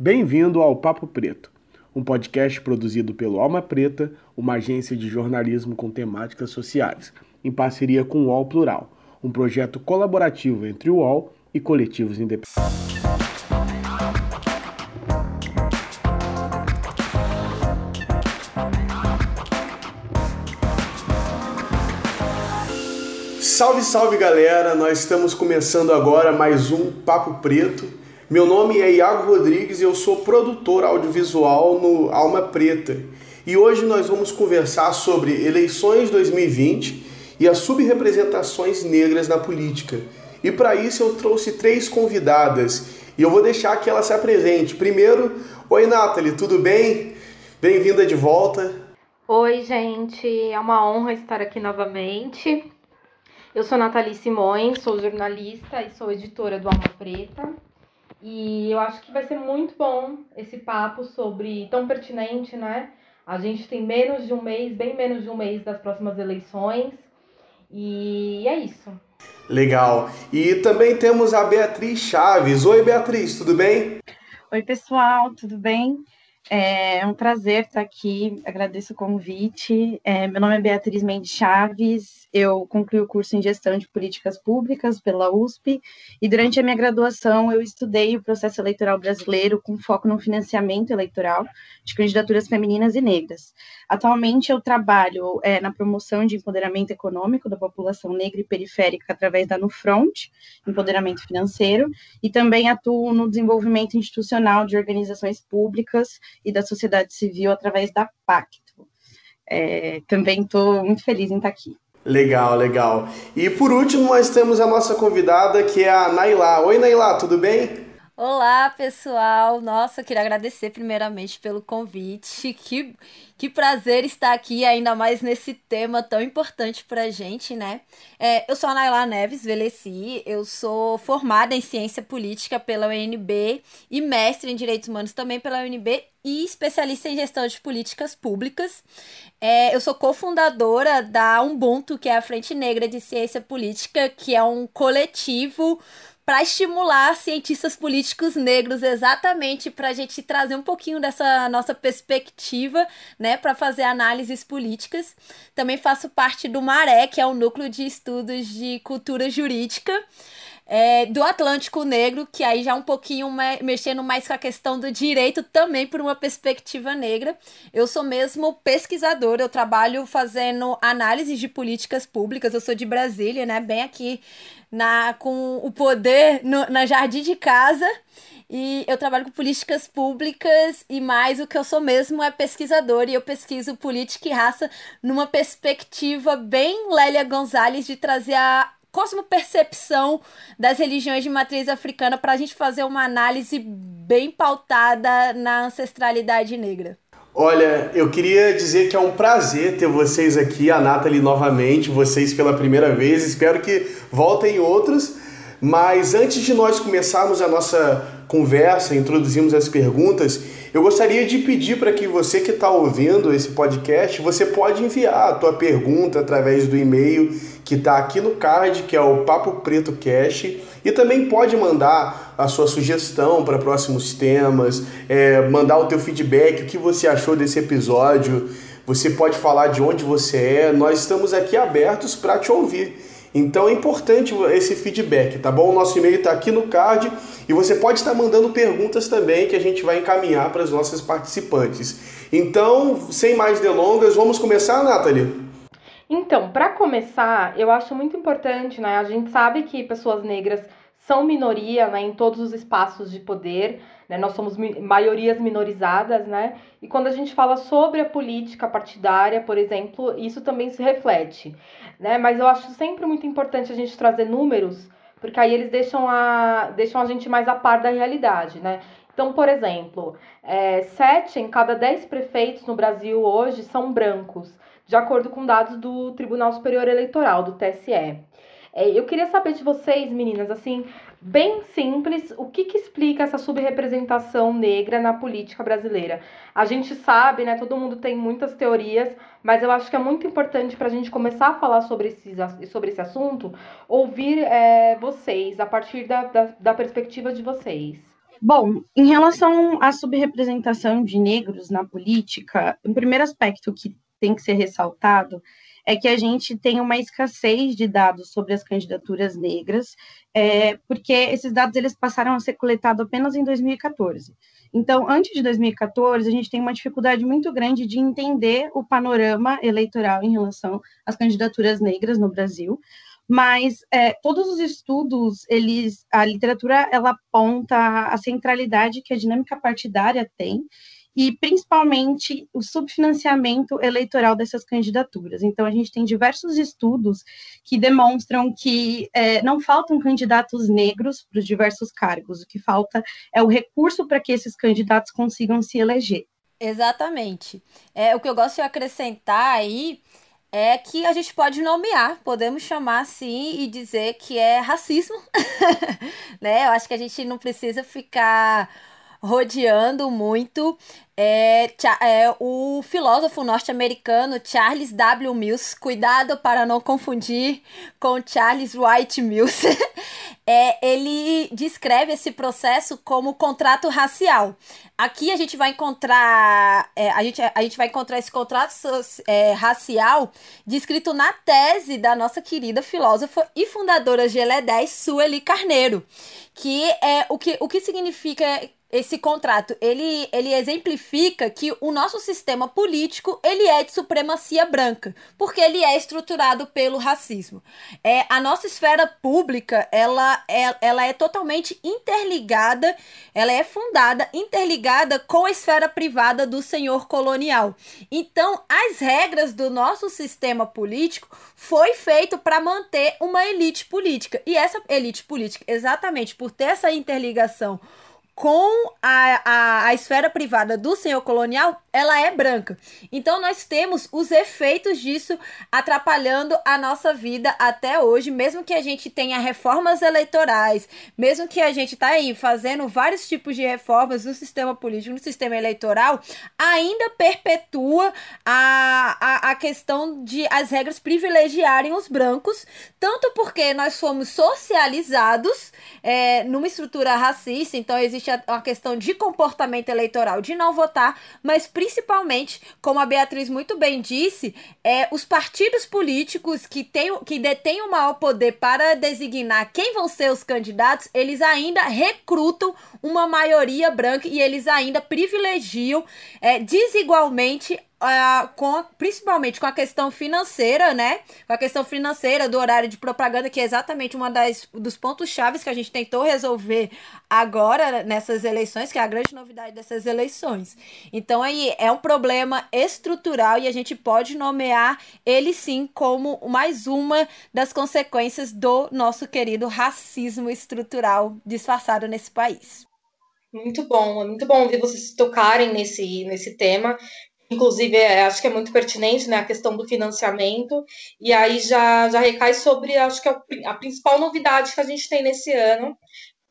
Bem-vindo ao Papo Preto, um podcast produzido pelo Alma Preta, uma agência de jornalismo com temáticas sociais, em parceria com o UOL Plural, um projeto colaborativo entre o UOL e coletivos independentes. Salve, salve galera! Nós estamos começando agora mais um Papo Preto. Meu nome é Iago Rodrigues e eu sou produtor audiovisual no Alma Preta. E hoje nós vamos conversar sobre eleições 2020 e as subrepresentações negras na política. E para isso eu trouxe três convidadas e eu vou deixar que ela se apresente. Primeiro, oi Nathalie, tudo bem? Bem-vinda de volta. Oi, gente, é uma honra estar aqui novamente. Eu sou Nathalie Simões, sou jornalista e sou editora do Alma Preta. E eu acho que vai ser muito bom esse papo sobre tão pertinente, né? A gente tem menos de um mês, bem menos de um mês das próximas eleições. E é isso. Legal. E também temos a Beatriz Chaves. Oi, Beatriz, tudo bem? Oi, pessoal, tudo bem? É um prazer estar aqui, agradeço o convite. É, meu nome é Beatriz Mendes Chaves, eu concluí o curso em Gestão de Políticas Públicas pela USP e durante a minha graduação eu estudei o processo eleitoral brasileiro com foco no financiamento eleitoral de candidaturas femininas e negras. Atualmente eu trabalho é, na promoção de empoderamento econômico da população negra e periférica através da Nufront, empoderamento financeiro, e também atuo no desenvolvimento institucional de organizações públicas e da sociedade civil através da Pacto. É, também estou muito feliz em estar aqui. Legal, legal. E por último, nós temos a nossa convidada, que é a Nailá. Oi, Nailá, tudo bem? Olá, pessoal! Nossa, eu queria agradecer primeiramente pelo convite. Que, que prazer estar aqui, ainda mais nesse tema tão importante pra gente, né? É, eu sou a Naila Neves Veleci, eu sou formada em Ciência Política pela UNB e mestre em Direitos Humanos também pela UNB e especialista em Gestão de Políticas Públicas. É, eu sou cofundadora da Ubuntu, que é a Frente Negra de Ciência Política, que é um coletivo para estimular cientistas políticos negros, exatamente para a gente trazer um pouquinho dessa nossa perspectiva, né, para fazer análises políticas. Também faço parte do Maré, que é o núcleo de estudos de cultura jurídica. É, do Atlântico Negro, que aí já um pouquinho mexendo mais com a questão do direito também por uma perspectiva negra. Eu sou mesmo pesquisadora, eu trabalho fazendo análises de políticas públicas, eu sou de Brasília, né, bem aqui na, com o poder no, na jardim de casa. E eu trabalho com políticas públicas e mais o que eu sou mesmo é pesquisadora e eu pesquiso política e raça numa perspectiva bem Lélia Gonzalez de trazer a cosmopercepção das religiões de matriz africana para a gente fazer uma análise bem pautada na ancestralidade negra. Olha, eu queria dizer que é um prazer ter vocês aqui, a Nathalie novamente, vocês pela primeira vez. Espero que voltem outros. Mas antes de nós começarmos a nossa conversa, introduzirmos as perguntas, eu gostaria de pedir para que você que está ouvindo esse podcast, você pode enviar a tua pergunta através do e-mail que está aqui no card, que é o Papo Preto Cash, e também pode mandar a sua sugestão para próximos temas, é, mandar o teu feedback, o que você achou desse episódio. Você pode falar de onde você é. Nós estamos aqui abertos para te ouvir. Então é importante esse feedback, tá bom? O nosso e-mail está aqui no card e você pode estar mandando perguntas também que a gente vai encaminhar para as nossas participantes. Então, sem mais delongas, vamos começar, Nathalie? Então, para começar, eu acho muito importante, né? A gente sabe que pessoas negras são minoria né, em todos os espaços de poder, né? Nós somos maiorias minorizadas, né? E quando a gente fala sobre a política partidária, por exemplo, isso também se reflete, né? Mas eu acho sempre muito importante a gente trazer números, porque aí eles deixam a, deixam a gente mais a par da realidade, né? Então, por exemplo, é, sete em cada dez prefeitos no Brasil hoje são brancos de acordo com dados do Tribunal Superior Eleitoral, do TSE. É, eu queria saber de vocês, meninas, assim, bem simples, o que, que explica essa subrepresentação negra na política brasileira? A gente sabe, né, todo mundo tem muitas teorias, mas eu acho que é muito importante para a gente começar a falar sobre esse, sobre esse assunto, ouvir é, vocês, a partir da, da, da perspectiva de vocês. Bom, em relação à subrepresentação de negros na política, o primeiro aspecto que tem que ser ressaltado é que a gente tem uma escassez de dados sobre as candidaturas negras, é, porque esses dados eles passaram a ser coletados apenas em 2014. Então, antes de 2014, a gente tem uma dificuldade muito grande de entender o panorama eleitoral em relação às candidaturas negras no Brasil, mas é, todos os estudos, eles, a literatura, ela aponta a centralidade que a dinâmica partidária tem e principalmente o subfinanciamento eleitoral dessas candidaturas. Então, a gente tem diversos estudos que demonstram que é, não faltam candidatos negros para os diversos cargos, o que falta é o recurso para que esses candidatos consigam se eleger. Exatamente. É, o que eu gosto de acrescentar aí é que a gente pode nomear, podemos chamar assim e dizer que é racismo, né? Eu acho que a gente não precisa ficar rodeando muito é, é, o filósofo norte-americano Charles W. Mills, cuidado para não confundir com Charles White Mills, é, ele descreve esse processo como contrato racial. Aqui a gente vai encontrar é, a, gente, a gente vai encontrar esse contrato é, racial descrito na tese da nossa querida filósofa e fundadora GLE10, Sueli Carneiro, que é o que, o que significa esse contrato, ele, ele exemplifica que o nosso sistema político, ele é de supremacia branca, porque ele é estruturado pelo racismo. É, a nossa esfera pública, ela é, ela é totalmente interligada, ela é fundada, interligada com a esfera privada do senhor colonial. Então, as regras do nosso sistema político foi feito para manter uma elite política. E essa elite política, exatamente por ter essa interligação com a, a, a esfera privada do senhor colonial, ela é branca. Então nós temos os efeitos disso atrapalhando a nossa vida até hoje, mesmo que a gente tenha reformas eleitorais, mesmo que a gente tá aí fazendo vários tipos de reformas no sistema político, no sistema eleitoral, ainda perpetua a, a, a questão de as regras privilegiarem os brancos, tanto porque nós fomos socializados é, numa estrutura racista, então existe existe a, questão de comportamento eleitoral, de não votar, mas principalmente, como a Beatriz muito bem disse, é, os partidos políticos que, tem, que detêm o maior poder para designar quem vão ser os candidatos, eles ainda recrutam uma maioria branca e eles ainda privilegiam é, desigualmente Uh, com, principalmente com a questão financeira, né? Com a questão financeira do horário de propaganda, que é exatamente uma das dos pontos chaves que a gente tentou resolver agora nessas eleições, que é a grande novidade dessas eleições. Então aí é um problema estrutural e a gente pode nomear ele sim como mais uma das consequências do nosso querido racismo estrutural disfarçado nesse país. Muito bom, muito bom ver vocês tocarem nesse, nesse tema. Inclusive, é, acho que é muito pertinente né, a questão do financiamento, e aí já, já recai sobre, acho que é a principal novidade que a gente tem nesse ano,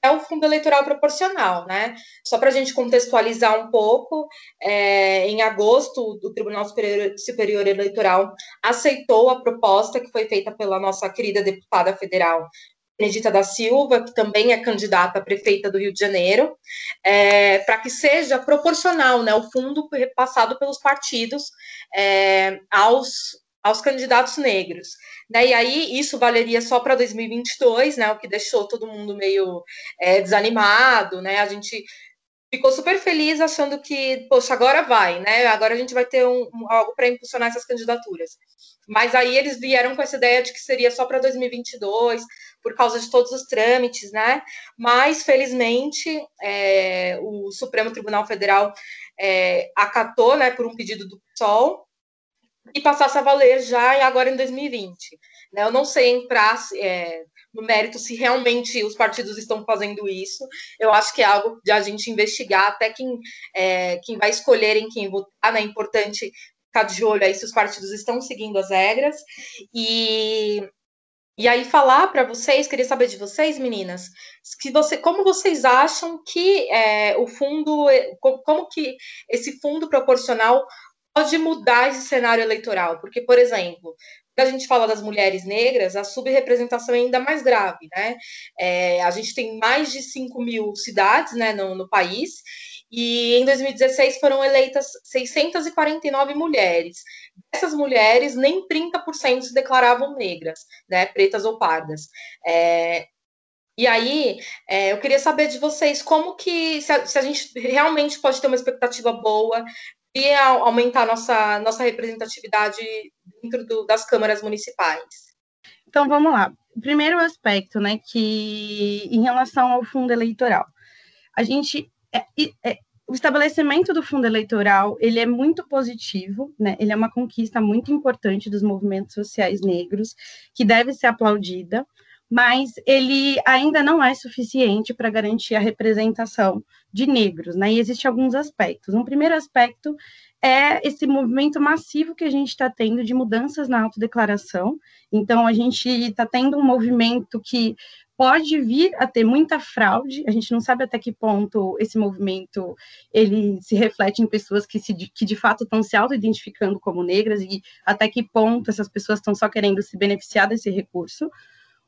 é o fundo eleitoral proporcional, né? Só para a gente contextualizar um pouco, é, em agosto, o Tribunal Superior, Superior, Eleitoral aceitou a proposta que foi feita pela nossa querida deputada federal Benedita da Silva, que também é candidata a prefeita do Rio de Janeiro, é, para que seja proporcional né, o fundo repassado pelos partidos é, aos, aos candidatos negros. Né, e aí isso valeria só para 2022, né, o que deixou todo mundo meio é, desanimado, né? A gente ficou super feliz achando que, poxa, agora vai, né? Agora a gente vai ter um, algo para impulsionar essas candidaturas. Mas aí eles vieram com essa ideia de que seria só para 2022, por causa de todos os trâmites, né? Mas, felizmente, é, o Supremo Tribunal Federal é, acatou, né, por um pedido do PSOL, e passasse a valer já agora em 2020. Né? Eu não sei entrar é, no mérito se realmente os partidos estão fazendo isso. Eu acho que é algo de a gente investigar, até quem, é, quem vai escolher em quem votar, né? É importante ficar de olho aí se os partidos estão seguindo as regras. E e aí falar para vocês, queria saber de vocês, meninas, que você, como vocês acham que é, o fundo, como, como que esse fundo proporcional pode mudar esse cenário eleitoral? Porque, por exemplo, quando a gente fala das mulheres negras, a subrepresentação é ainda mais grave, né? É, a gente tem mais de 5 mil cidades né, no, no país, e em 2016 foram eleitas 649 mulheres. Essas mulheres, nem 30% se declaravam negras, né, pretas ou pardas. É, e aí, é, eu queria saber de vocês como que, se a, se a, gente realmente pode ter uma expectativa boa e aumentar nossa, nossa representatividade dentro do, das câmaras municipais. Então, vamos lá. Primeiro aspecto, né, que em relação ao fundo eleitoral, a gente é, é, o estabelecimento do fundo eleitoral ele é muito positivo, né? Ele é uma conquista muito importante dos movimentos sociais negros que deve ser aplaudida mas ele ainda não é suficiente para garantir a representação de negros, né? E existem alguns aspectos. Um primeiro aspecto é esse movimento massivo que a gente está tendo de mudanças na autodeclaração. Então, a gente está tendo um movimento que pode vir a ter muita fraude. A gente não sabe até que ponto esse movimento ele se reflete em pessoas que, se, que de fato estão se auto-identificando como negras e até que ponto essas pessoas estão só querendo se beneficiar desse recurso.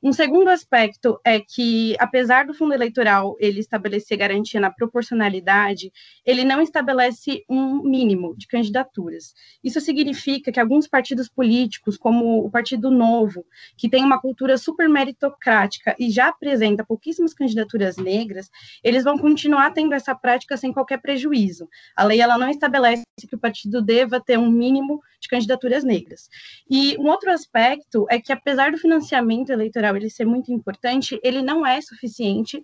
Um segundo aspecto é que, apesar do fundo eleitoral ele estabelecer garantia na proporcionalidade, ele não estabelece um mínimo de candidaturas. Isso significa que alguns partidos políticos, como o Partido Novo, que tem uma cultura super meritocrática e já apresenta pouquíssimas candidaturas negras, eles vão continuar tendo essa prática sem qualquer prejuízo. A lei ela não estabelece que o partido deva ter um mínimo de candidaturas negras. E um outro aspecto é que, apesar do financiamento eleitoral ele ser muito importante, ele não é suficiente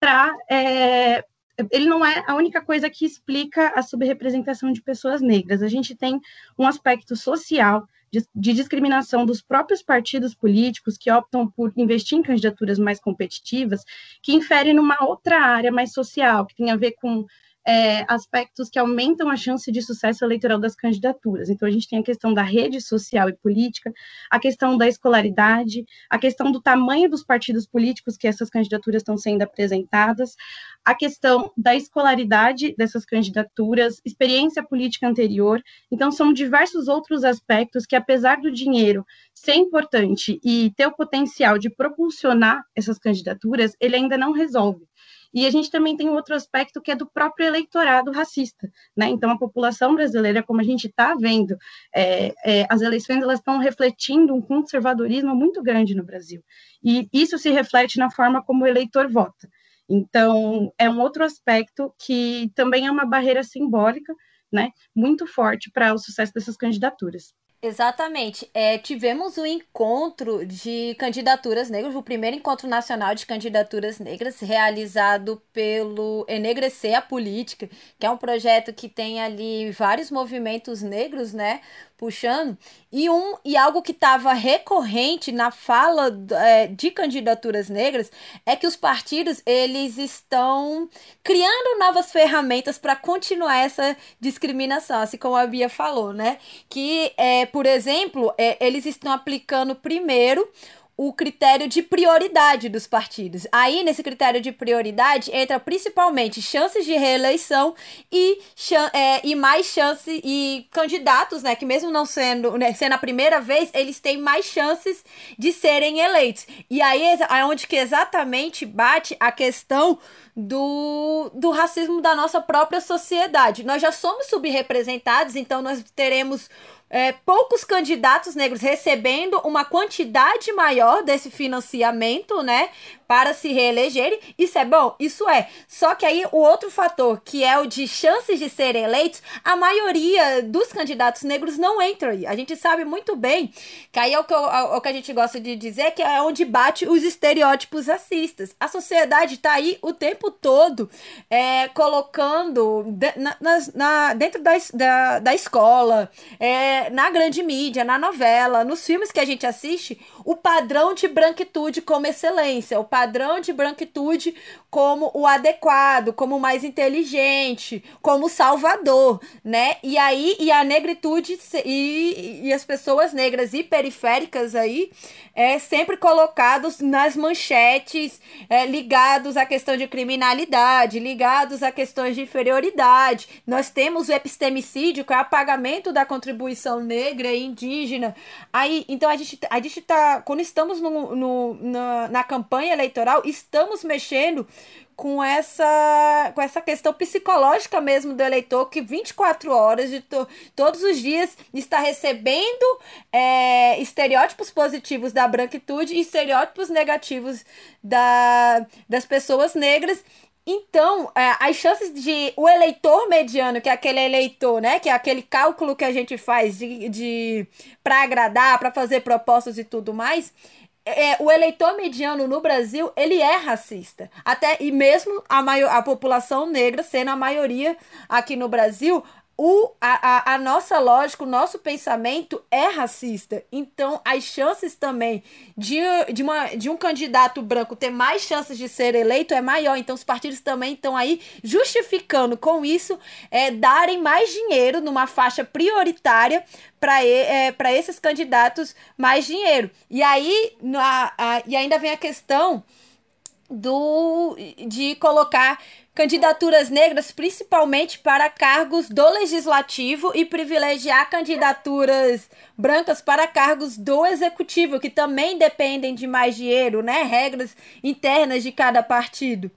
para. É, ele não é a única coisa que explica a subrepresentação de pessoas negras. A gente tem um aspecto social de, de, discriminação dos próprios partidos políticos que optam por investir em candidaturas mais competitivas, que infere numa outra área mais social, que tem a ver com é, aspectos que aumentam a chance de sucesso eleitoral das candidaturas. Então, a gente tem a questão da rede social e política, a questão da escolaridade, a questão do tamanho dos partidos políticos que essas candidaturas estão sendo apresentadas, a questão da escolaridade dessas candidaturas, experiência política anterior. Então, são diversos outros aspectos que, apesar do dinheiro ser importante e ter o potencial de propulsionar essas candidaturas, ele ainda não resolve. E a gente também tem outro aspecto que é do próprio eleitorado racista, né? Então, a população brasileira, como a gente está vendo, é, é, as eleições elas estão refletindo um conservadorismo muito grande no Brasil. E isso se reflete na forma como o eleitor vota. Então, é um outro aspecto que também é uma barreira simbólica, né, muito forte para o sucesso dessas candidaturas. Exatamente. É, tivemos um encontro de candidaturas negras, o primeiro encontro nacional de candidaturas negras, realizado pelo Enegrecer a Política, que é um projeto que tem ali vários movimentos negros, né? Puxando, e, um, e algo que estava recorrente na fala é, de candidaturas negras é que os partidos eles estão criando novas ferramentas para continuar essa discriminação, assim como a Bia falou, né? Que, é, por exemplo, é, eles estão aplicando primeiro o critério de prioridade dos partidos. Aí, nesse critério de prioridade, entra principalmente chances de reeleição e, é, e mais chances e candidatos, né? Que mesmo não sendo, né, sendo a primeira vez, eles têm mais chances de serem eleitos. E aí é onde que exatamente bate a questão do, do racismo da nossa própria sociedade. Nós já somos subrepresentados, então nós teremos é, poucos candidatos negros recebendo uma quantidade maior desse financiamento, né? Para se reelegerem. Isso é bom? Isso é. Só que aí o outro fator, que é o de chances de serem eleitos, a maioria dos candidatos negros não entram aí. A gente sabe muito bem que aí é o que, eu, é o que a gente gosta de dizer, que é onde bate os estereótipos racistas. A sociedade tá aí o tempo todo é, colocando na, na, dentro da, da, da escola, é, na grande mídia, na novela, nos filmes que a gente assiste, o padrão de branquitude como excelência, o padrão de branquitude como o adequado, como o mais inteligente, como o salvador, né? E aí, e a negritude e, e as pessoas negras e periféricas aí é sempre colocados nas manchetes, é, ligados à questão de criminalidade, ligados a questões de inferioridade. Nós temos o epistemicídio, que é o apagamento da contribuição negra e indígena. Aí, então a gente, a gente tá, quando estamos no, no na, na campanha eleitoral, estamos mexendo com essa com essa questão psicológica mesmo do eleitor que 24 horas de to, todos os dias está recebendo é, estereótipos positivos da branquitude e estereótipos negativos da, das pessoas negras. Então, é, as chances de o eleitor mediano, que é aquele eleitor, né, que é aquele cálculo que a gente faz de, de para agradar, para fazer propostas e tudo mais, é, o eleitor mediano no Brasil, ele é racista. Até e mesmo a, maior, a população negra sendo a maioria aqui no Brasil, o, a, a, a, nossa lógica, o nosso pensamento é racista. Então, as chances também de, de, uma, de um candidato branco ter mais chances de ser eleito é maior. Então, os partidos também estão aí justificando com isso é, darem mais dinheiro numa faixa prioritária para é, esses candidatos mais dinheiro. E aí, na, a, e ainda vem a questão do de colocar candidaturas negras, principalmente para cargos do legislativo e privilegiar candidaturas brancas para cargos do executivo, que também dependem de mais dinheiro, né? Regras internas de cada partido.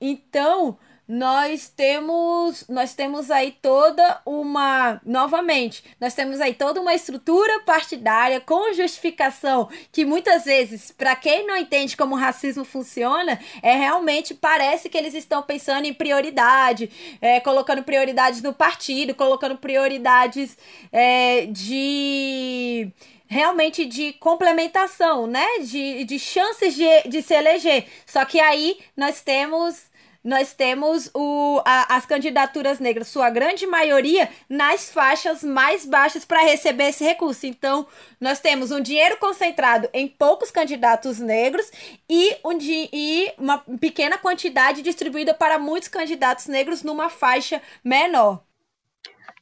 Então, nós temos nós temos aí toda uma novamente nós temos aí toda uma estrutura partidária com justificação que muitas vezes para quem não entende como o racismo funciona é realmente parece que eles estão pensando em prioridade é, colocando prioridades no partido colocando prioridades é, de realmente de complementação, né? De, de chances de, de se eleger. Só que aí nós temos nós temos o, a, as candidaturas negras, sua grande maioria, nas faixas mais baixas para receber esse recurso. Então, nós temos um dinheiro concentrado em poucos candidatos negros e, um, e uma pequena quantidade distribuída para muitos candidatos negros numa faixa menor.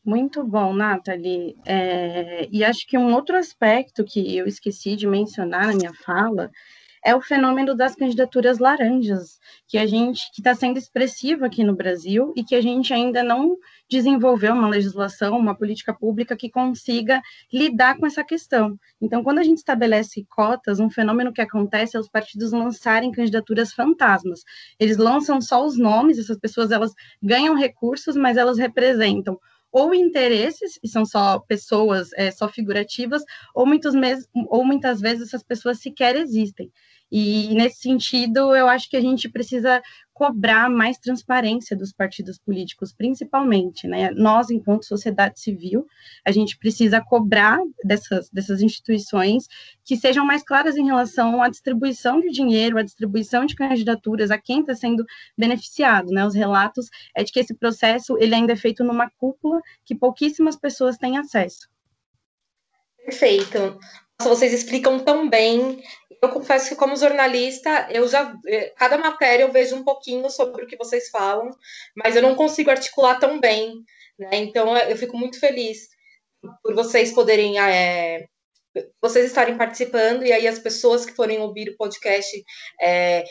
Muito bom, Nathalie. É, e acho que um outro aspecto que eu esqueci de mencionar na minha fala é o fenômeno das candidaturas laranjas, que a gente que está sendo expressivo aqui no Brasil e que a gente ainda não desenvolveu uma legislação, uma política pública que consiga lidar com essa questão. Então, quando a gente estabelece cotas, um fenômeno que acontece é os partidos lançarem candidaturas fantasmas. Eles lançam só os nomes, essas pessoas elas ganham recursos, mas elas representam ou interesses, e são só pessoas é, só figurativas, ou, muitos ou muitas vezes essas pessoas sequer existem. E nesse sentido, eu acho que a gente precisa cobrar mais transparência dos partidos políticos, principalmente, né? Nós, enquanto sociedade civil, a gente precisa cobrar dessas, dessas instituições que sejam mais claras em relação à distribuição de dinheiro, à distribuição de candidaturas, a quem está sendo beneficiado, né? Os relatos é de que esse processo ele ainda é feito numa cúpula que pouquíssimas pessoas têm acesso. Perfeito. Vocês explicam tão bem eu confesso que como jornalista, eu já eh, cada matéria eu vejo um pouquinho sobre o que vocês falam, mas eu não consigo articular tão bem, né? Então eu fico muito feliz por vocês poderem é, vocês estarem participando e aí as pessoas que forem ouvir o podcast é,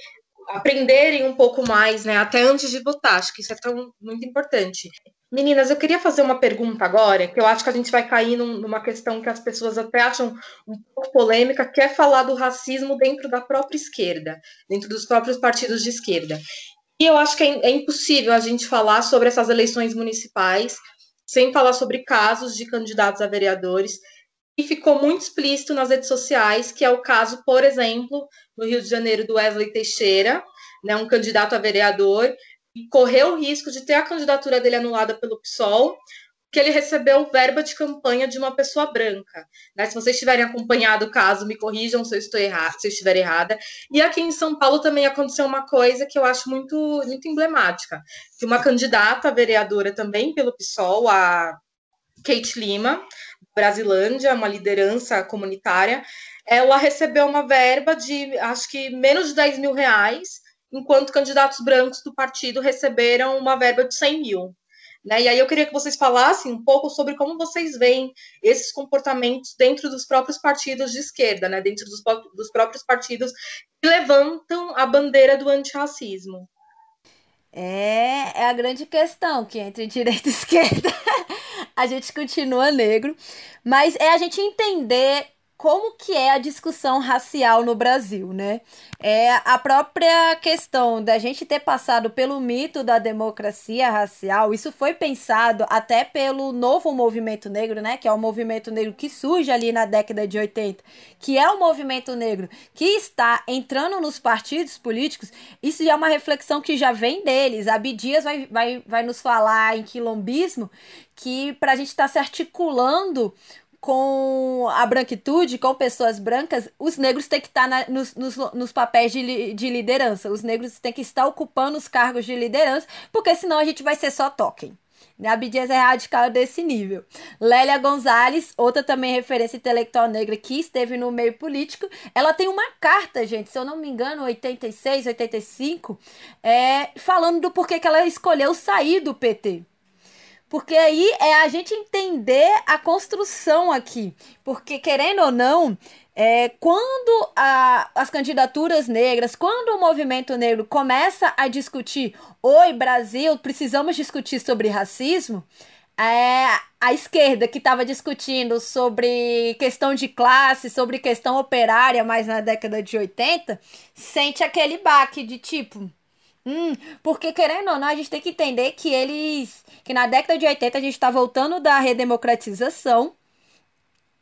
aprenderem um pouco mais, né? Até antes de votar, acho que isso é tão muito importante. Meninas, eu queria fazer uma pergunta agora, que eu acho que a gente vai cair num, numa questão que as pessoas até acham um pouco polêmica, que é falar do racismo dentro da própria esquerda, dentro dos próprios partidos de esquerda. E eu acho que é, é impossível a gente falar sobre essas eleições municipais sem falar sobre casos de candidatos a vereadores. E ficou muito explícito nas redes sociais, que é o caso, por exemplo, no Rio de Janeiro, do Wesley Teixeira, né, um candidato a vereador, correu o risco de ter a candidatura dele anulada pelo PSOL, que ele recebeu verba de campanha de uma pessoa branca. Né? Se vocês tiverem acompanhado o caso, me corrijam se eu estou errada, se eu estiver errada. E aqui em São Paulo também aconteceu uma coisa que eu acho muito, muito emblemática, que uma candidata vereadora também pelo PSOL, a Kate Lima, Brasilândia, uma liderança comunitária, ela recebeu uma verba de, acho que, menos de 10 mil reais, enquanto candidatos brancos do partido receberam uma verba de 100 mil. Né? E aí eu queria que vocês falassem um pouco sobre como vocês veem esses comportamentos dentro dos próprios partidos de esquerda, né? dentro dos, dos próprios partidos que levantam a bandeira do antirracismo. É, é a grande questão que entre direita e esquerda a gente continua negro, mas é a gente entender como que é a discussão racial no Brasil, né? É a própria questão da gente ter passado pelo mito da democracia racial, isso foi pensado até pelo novo movimento negro, né? Que é o movimento negro que surge ali na década de 80, que é o movimento negro que está entrando nos partidos políticos. Isso já é uma reflexão que já vem deles. A Bidias vai, vai, vai nos falar em quilombismo que para a gente estar tá se articulando com a branquitude, com pessoas brancas, os negros têm que estar na, nos, nos, nos, papéis de, de liderança. Os negros têm que estar ocupando os cargos de liderança, porque senão a gente vai ser só token. A Abdias é radical desse nível. Lélia Gonzalez, outra também referência intelectual negra que esteve no meio político, ela tem uma carta, gente, se eu não me engano, 86, 85, é, falando do porquê que ela escolheu sair do PT. Porque aí é a gente entender a construção aqui. Porque, querendo ou não, é, quando a, as candidaturas negras, quando o movimento negro começa a discutir, oi Brasil, precisamos discutir sobre racismo, é, a esquerda que estava discutindo sobre questão de classe, sobre questão operária, mais na década de 80, sente aquele baque de tipo, Hum, porque querendo ou não, a gente tem que entender que eles. que na década de 80 a gente está voltando da redemocratização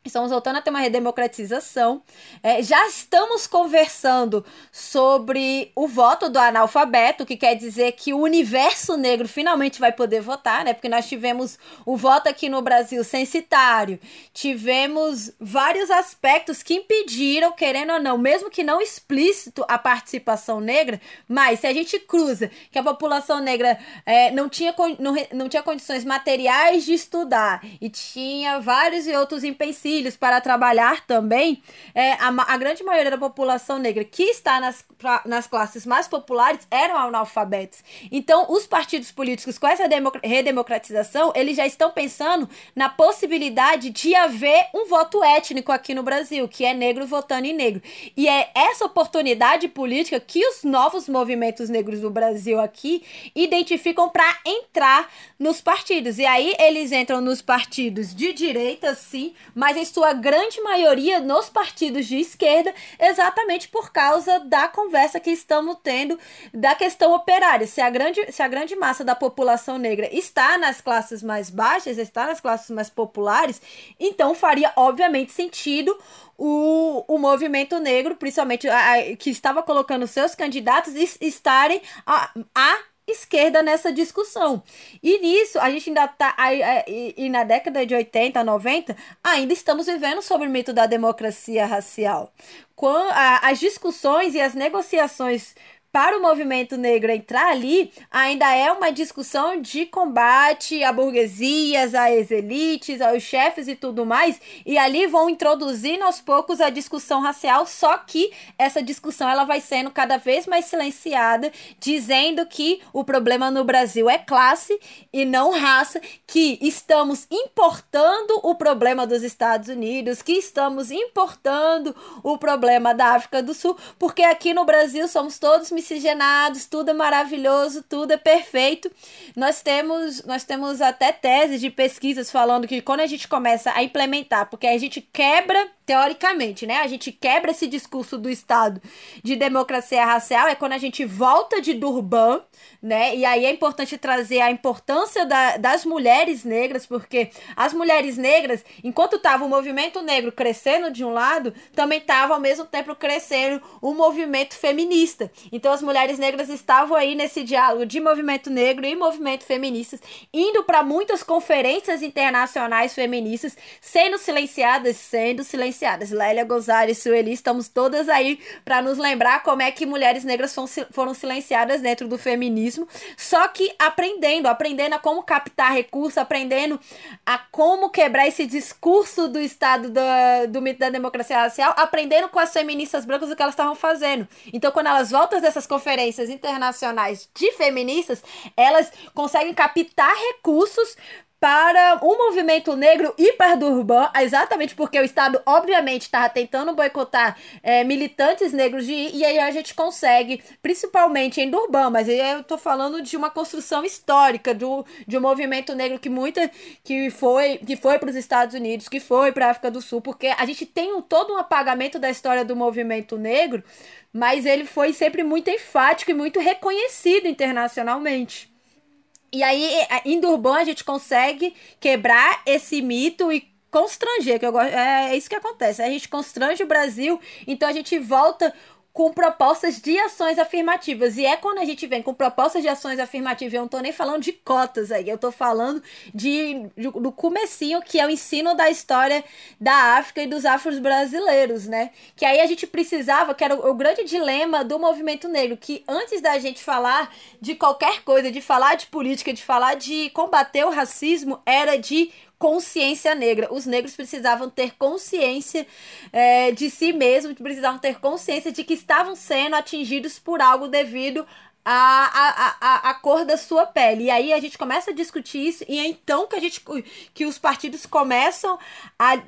Estamos voltando a ter uma redemocratização. É, já estamos conversando sobre o voto do analfabeto, que quer dizer que o universo negro finalmente vai poder votar, né? Porque nós tivemos o voto aqui no Brasil censitário, tivemos vários aspectos que impediram, querendo ou não, mesmo que não explícito, a participação negra, mas se a gente cruza que a população negra é, não, tinha, não, não tinha condições materiais de estudar e tinha vários e outros empecilhos filhos para trabalhar também, é, a, a grande maioria da população negra que está nas, pra, nas classes mais populares eram analfabetos. Então, os partidos políticos com essa redemocratização, eles já estão pensando na possibilidade de haver um voto étnico aqui no Brasil, que é negro votando em negro. E é essa oportunidade política que os novos movimentos negros do Brasil aqui identificam para entrar nos partidos. E aí eles entram nos partidos de direita, sim, mas sua grande maioria nos partidos de esquerda, exatamente por causa da conversa que estamos tendo da questão operária. Se a grande, se a grande massa da população negra está nas classes mais baixas, está nas classes mais populares, então faria, obviamente, sentido o, o movimento negro, principalmente a, a, que estava colocando seus candidatos, estarem a, a esquerda nessa discussão. E nisso, a gente ainda tá. E, na década de 80, 90, ainda estamos vivendo sobre o mito da democracia racial. As discussões e as negociações para o movimento negro entrar ali, ainda é uma discussão de combate a burguesias, às elites, aos chefes e tudo mais, e ali vão introduzindo aos poucos a discussão racial, só que essa discussão ela vai sendo cada vez mais silenciada, dizendo que o problema no Brasil é classe e não raça, que estamos importando o problema dos Estados Unidos, que estamos importando o problema da África do Sul, porque aqui no Brasil somos todos miscigenados, tudo é maravilhoso, tudo é perfeito. Nós temos, nós temos até teses de pesquisas falando que quando a gente começa a implementar, porque a gente quebra teoricamente, né? A gente quebra esse discurso do Estado de democracia racial é quando a gente volta de Durban, né? E aí é importante trazer a importância da, das mulheres negras, porque as mulheres negras, enquanto estava o movimento negro crescendo de um lado, também estava ao mesmo tempo crescendo o movimento feminista. Então as mulheres negras estavam aí nesse diálogo de movimento negro e movimento feministas, indo para muitas conferências internacionais feministas, sendo silenciadas, sendo silenciadas. Lélia Gonzalez, Sueli, estamos todas aí para nos lembrar como é que mulheres negras foram silenciadas dentro do feminismo, só que aprendendo, aprendendo a como captar recursos, aprendendo a como quebrar esse discurso do Estado da, do mito da democracia racial, aprendendo com as feministas brancas o que elas estavam fazendo. Então, quando elas voltam dessas conferências internacionais de feministas, elas conseguem captar recursos para um movimento negro hiper do urbano, exatamente porque o Estado, obviamente, estava tentando boicotar é, militantes negros de ir, e aí a gente consegue, principalmente em Durban, mas eu tô falando de uma construção histórica do, de um movimento negro que muita que foi que foi para os Estados Unidos, que foi para a África do Sul, porque a gente tem um, todo um apagamento da história do movimento negro, mas ele foi sempre muito enfático e muito reconhecido internacionalmente. E aí, em Durban, a gente consegue quebrar esse mito e constranger, que eu gosto, é, é isso que acontece. A gente constrange o Brasil, então a gente volta com propostas de ações afirmativas. E é quando a gente vem com propostas de ações afirmativas, eu não tô nem falando de cotas aí, eu tô falando de, de do comecinho, que é o ensino da história da África e dos afros brasileiros, né? Que aí a gente precisava, que era o, o grande dilema do movimento negro, que antes da gente falar de qualquer coisa, de falar de política, de falar de combater o racismo, era de consciência negra. Os negros precisavam ter consciência é, de si mesmos, precisavam ter consciência de que estavam sendo atingidos por algo devido a cor da sua pele. E aí a gente começa a discutir isso, e é então que a gente que os partidos começam a,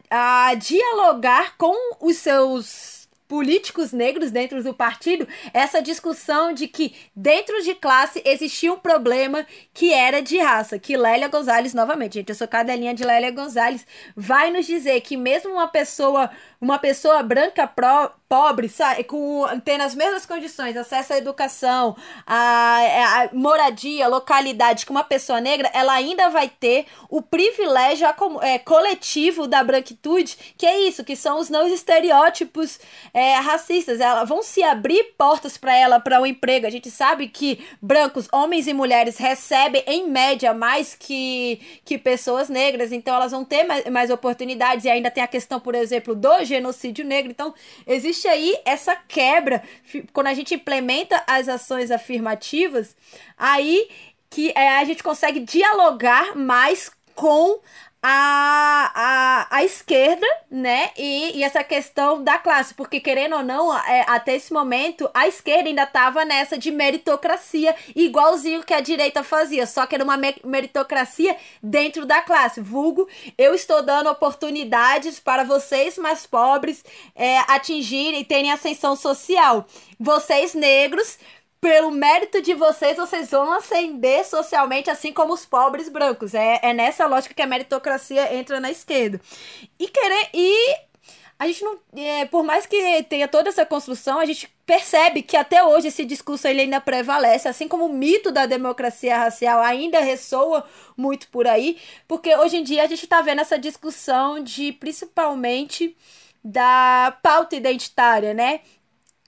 a dialogar com os seus políticos negros dentro do partido essa discussão de que dentro de classe existia um problema que era de raça, que Lélia Gonzalez, novamente, gente, eu sou cadelinha de Lélia Gonzalez, vai nos dizer que mesmo uma pessoa, uma pessoa branca pro, pobre, sabe, com tendo as mesmas condições, acesso à educação, a, a, moradia, localidade que uma pessoa negra, ela ainda vai ter o privilégio é, coletivo da branquitude, que é isso, que são os não estereótipos é, racistas. Elas vão se abrir portas para ela para o um emprego. A gente sabe que brancos, homens e mulheres recebem em média mais que, que pessoas negras, então elas vão ter mais, mais oportunidades e ainda tem a questão, por exemplo, do genocídio negro. Então, existe existe aí essa quebra. Quando a gente implementa as ações afirmativas, aí que é, a gente consegue dialogar mais com a, a, a esquerda, né? E, e essa questão da classe, porque querendo ou não, é, até esse momento, a esquerda ainda estava nessa de meritocracia, igualzinho que a direita fazia, só que era uma meritocracia dentro da classe. Vulgo, eu estou dando oportunidades para vocês mais pobres é, atingirem e terem ascensão social. Vocês negros pelo mérito de vocês, vocês vão ascender socialmente, assim como os pobres brancos. É, é nessa lógica que a meritocracia entra na esquerda. E querer. E a gente não. É, por mais que tenha toda essa construção, a gente percebe que até hoje esse discurso ele ainda prevalece, assim como o mito da democracia racial ainda ressoa muito por aí, porque hoje em dia a gente está vendo essa discussão de principalmente da pauta identitária, né?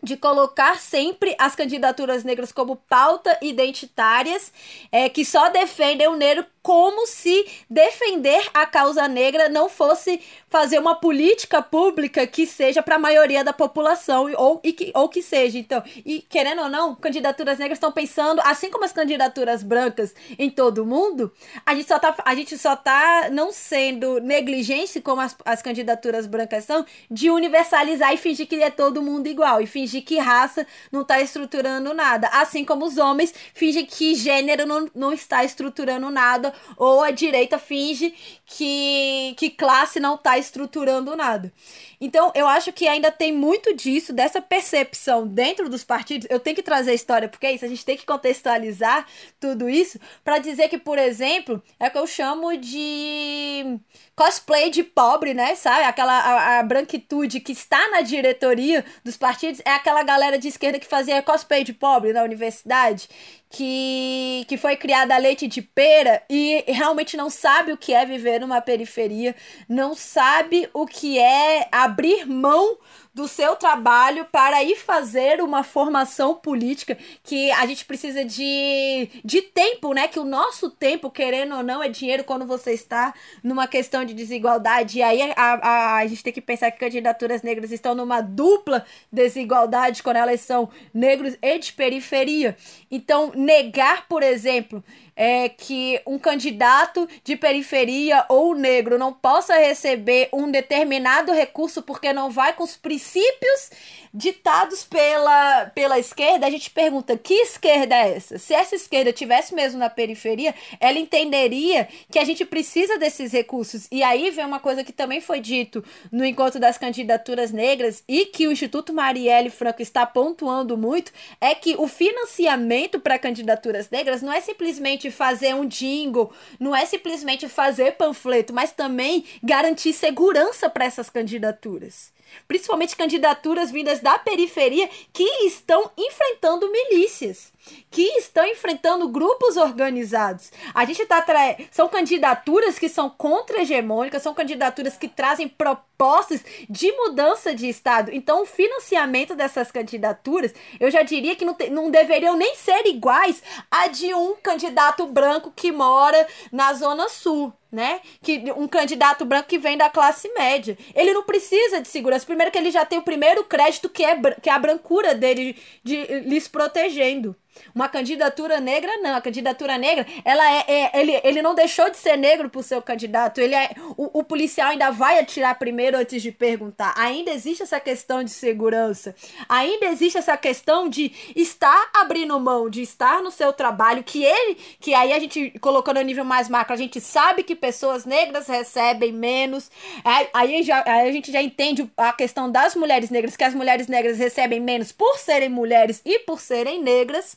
De colocar sempre as candidaturas negras como pauta identitárias, é, que só defendem o negro como se defender a causa negra não fosse fazer uma política pública que seja para a maioria da população ou, e que, ou que seja. Então, e querendo ou não, candidaturas negras estão pensando, assim como as candidaturas brancas em todo o mundo, a gente só tá, a gente só tá não sendo negligente, como as, as candidaturas brancas são, de universalizar e fingir que é todo mundo igual, e fingir que raça não está estruturando nada. Assim como os homens fingem que gênero não, não está estruturando nada ou a direita finge que, que classe não está estruturando nada. Então, eu acho que ainda tem muito disso, dessa percepção dentro dos partidos. Eu tenho que trazer a história, porque é isso, a gente tem que contextualizar tudo isso para dizer que, por exemplo, é o que eu chamo de cosplay de pobre, né? Sabe? Aquela a, a, branquitude que está na diretoria dos partidos é aquela galera de esquerda que fazia cosplay de pobre na universidade, que, que foi criada a leite de pera e realmente não sabe o que é viver numa periferia, não sabe o que é abrir mão do seu trabalho para ir fazer uma formação política que a gente precisa de, de tempo, né? Que o nosso tempo, querendo ou não, é dinheiro quando você está numa questão de desigualdade. E aí a, a, a gente tem que pensar que candidaturas negras estão numa dupla desigualdade quando elas são negros e de periferia. Então, negar, por exemplo, é, que um candidato de periferia ou negro não possa receber um determinado recurso porque não vai com os princípios ditados pela, pela esquerda, a gente pergunta: que esquerda é essa? Se essa esquerda tivesse mesmo na periferia, ela entenderia que a gente precisa desses recursos. E aí vem uma coisa que também foi dito no encontro das candidaturas negras e que o Instituto Marielle Franco está pontuando muito: é que o financiamento para candidaturas negras não é simplesmente fazer um jingle, não é simplesmente fazer panfleto, mas também garantir segurança para essas candidaturas. Principalmente candidaturas vindas da periferia que estão enfrentando milícias que estão enfrentando grupos organizados. A gente tá tra... são candidaturas que são contra-hegemônicas, são candidaturas que trazem propostas de mudança de estado. Então, o financiamento dessas candidaturas, eu já diria que não, te... não deveriam nem ser iguais a de um candidato branco que mora na zona sul né? Que um candidato branco que vem da classe média. Ele não precisa de segurança. Primeiro que ele já tem o primeiro crédito que é, que é a brancura dele de, de lhes protegendo. Uma candidatura negra, não. A candidatura negra, ela é, é, ele, ele não deixou de ser negro por seu candidato. Ele é, o, o policial ainda vai atirar primeiro antes de perguntar. Ainda existe essa questão de segurança. Ainda existe essa questão de estar abrindo mão, de estar no seu trabalho, que ele, que aí a gente colocando no nível mais macro, a gente sabe que pessoas negras recebem menos. Aí, aí, já, aí a gente já entende a questão das mulheres negras, que as mulheres negras recebem menos por serem mulheres e por serem negras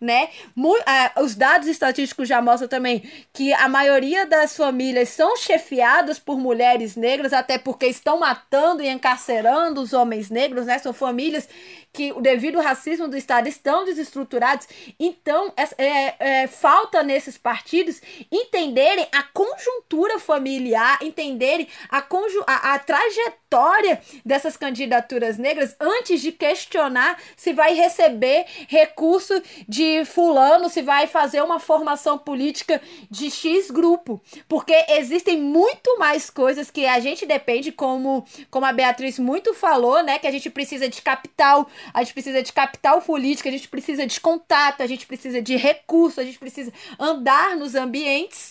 né? uh, os dados estatísticos já mostram também que a maioria das famílias são chefiadas por mulheres negras, até porque estão matando e encarcerando os homens negros, né? São famílias que, devido ao racismo do Estado, estão desestruturados. Então, é, é, é, falta nesses partidos entenderem a conjuntura familiar, entenderem a, conju a, a trajetória dessas candidaturas negras antes de questionar se vai receber recurso de fulano, se vai fazer uma formação política de X grupo. Porque existem muito mais coisas que a gente depende, como, como a Beatriz muito falou, né? Que a gente precisa de capital, a gente precisa de capital político, a gente precisa de contato, a gente precisa de recurso, a gente precisa andar nos ambientes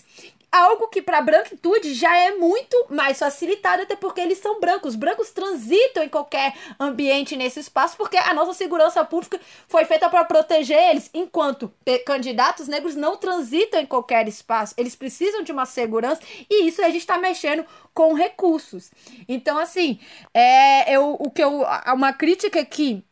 algo que para a branquitude já é muito mais facilitado, até porque eles são brancos. Brancos transitam em qualquer ambiente nesse espaço, porque a nossa segurança pública foi feita para proteger eles, enquanto candidatos negros não transitam em qualquer espaço. Eles precisam de uma segurança e isso a gente está mexendo com recursos. Então, assim, é eu, o que eu. Uma crítica que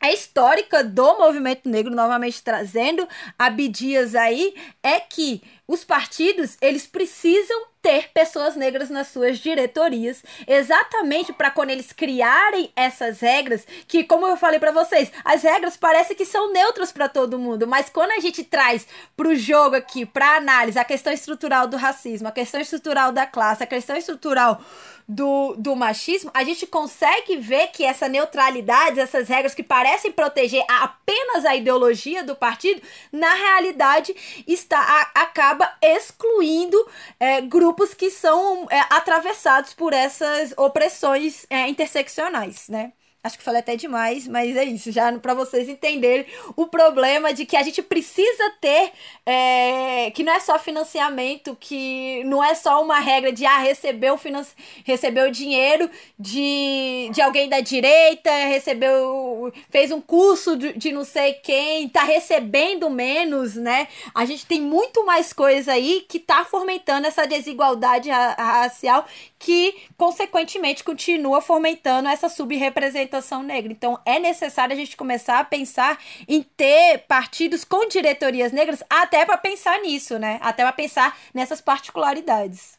a histórica do movimento negro, novamente trazendo Abdias aí, é que os partidos, eles precisam ter pessoas negras nas suas diretorias, exatamente para quando eles criarem essas regras, que como eu falei para vocês, as regras parecem que são neutras para todo mundo, mas quando a gente traz para o jogo aqui, para análise, a questão estrutural do racismo, a questão estrutural da classe, a questão estrutural do, do machismo, a gente consegue ver que essa neutralidade, essas regras que parecem proteger apenas a ideologia do partido, na realidade está a, acaba excluindo é, grupos que são é, atravessados por essas opressões é, interseccionais, né? Acho que falei até demais, mas é isso, já para vocês entenderem o problema de que a gente precisa ter, é, que não é só financiamento, que não é só uma regra de ah, recebeu, financi recebeu dinheiro de, de alguém da direita, recebeu, fez um curso de, de não sei quem, tá recebendo menos, né? A gente tem muito mais coisa aí que tá fomentando essa desigualdade racial que, consequentemente, continua fomentando essa subrepresentação negra. Então, é necessário a gente começar a pensar em ter partidos com diretorias negras, até para pensar nisso, né? Até para pensar nessas particularidades.